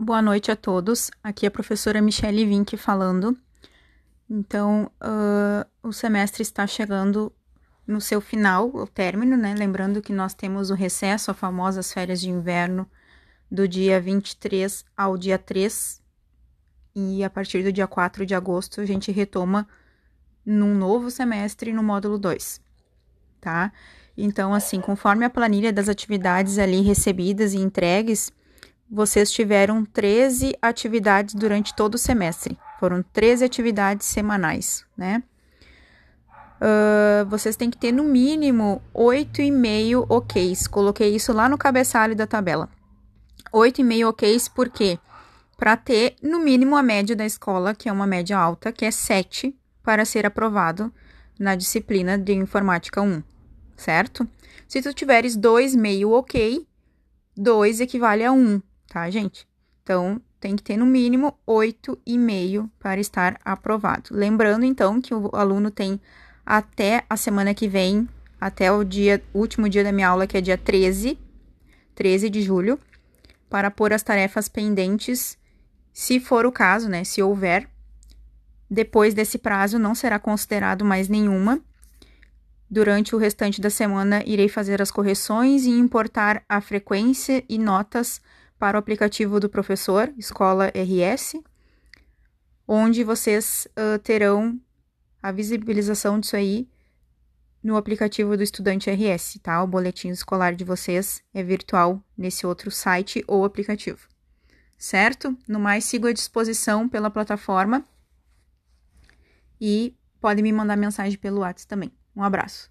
boa noite a todos. Aqui é a professora Michelle Vink falando. Então, uh, o semestre está chegando no seu final, o término, né? Lembrando que nós temos o recesso, as famosas férias de inverno, do dia 23 ao dia 3. E a partir do dia 4 de agosto, a gente retoma num novo semestre no módulo 2, tá? Então, assim, conforme a planilha das atividades ali recebidas e entregues, vocês tiveram 13 atividades durante todo o semestre. Foram 13 atividades semanais, né? Uh, vocês têm que ter no mínimo 8,5 OKs. Coloquei isso lá no cabeçalho da tabela. 8,5 OKs, por quê? Para ter no mínimo a média da escola, que é uma média alta, que é 7, para ser aprovado na disciplina de informática 1, certo? Se tu tiveres 2,5 ok, 2 equivale a 1 tá, gente? Então, tem que ter no mínimo 8,5 para estar aprovado. Lembrando, então, que o aluno tem até a semana que vem, até o dia, último dia da minha aula, que é dia 13, 13 de julho, para pôr as tarefas pendentes, se for o caso, né? Se houver. Depois desse prazo, não será considerado mais nenhuma. Durante o restante da semana, irei fazer as correções e importar a frequência e notas para o aplicativo do professor, Escola RS, onde vocês uh, terão a visibilização disso aí no aplicativo do Estudante RS, tá? O boletim escolar de vocês é virtual nesse outro site ou aplicativo, certo? No mais, sigo à disposição pela plataforma e pode me mandar mensagem pelo WhatsApp também. Um abraço.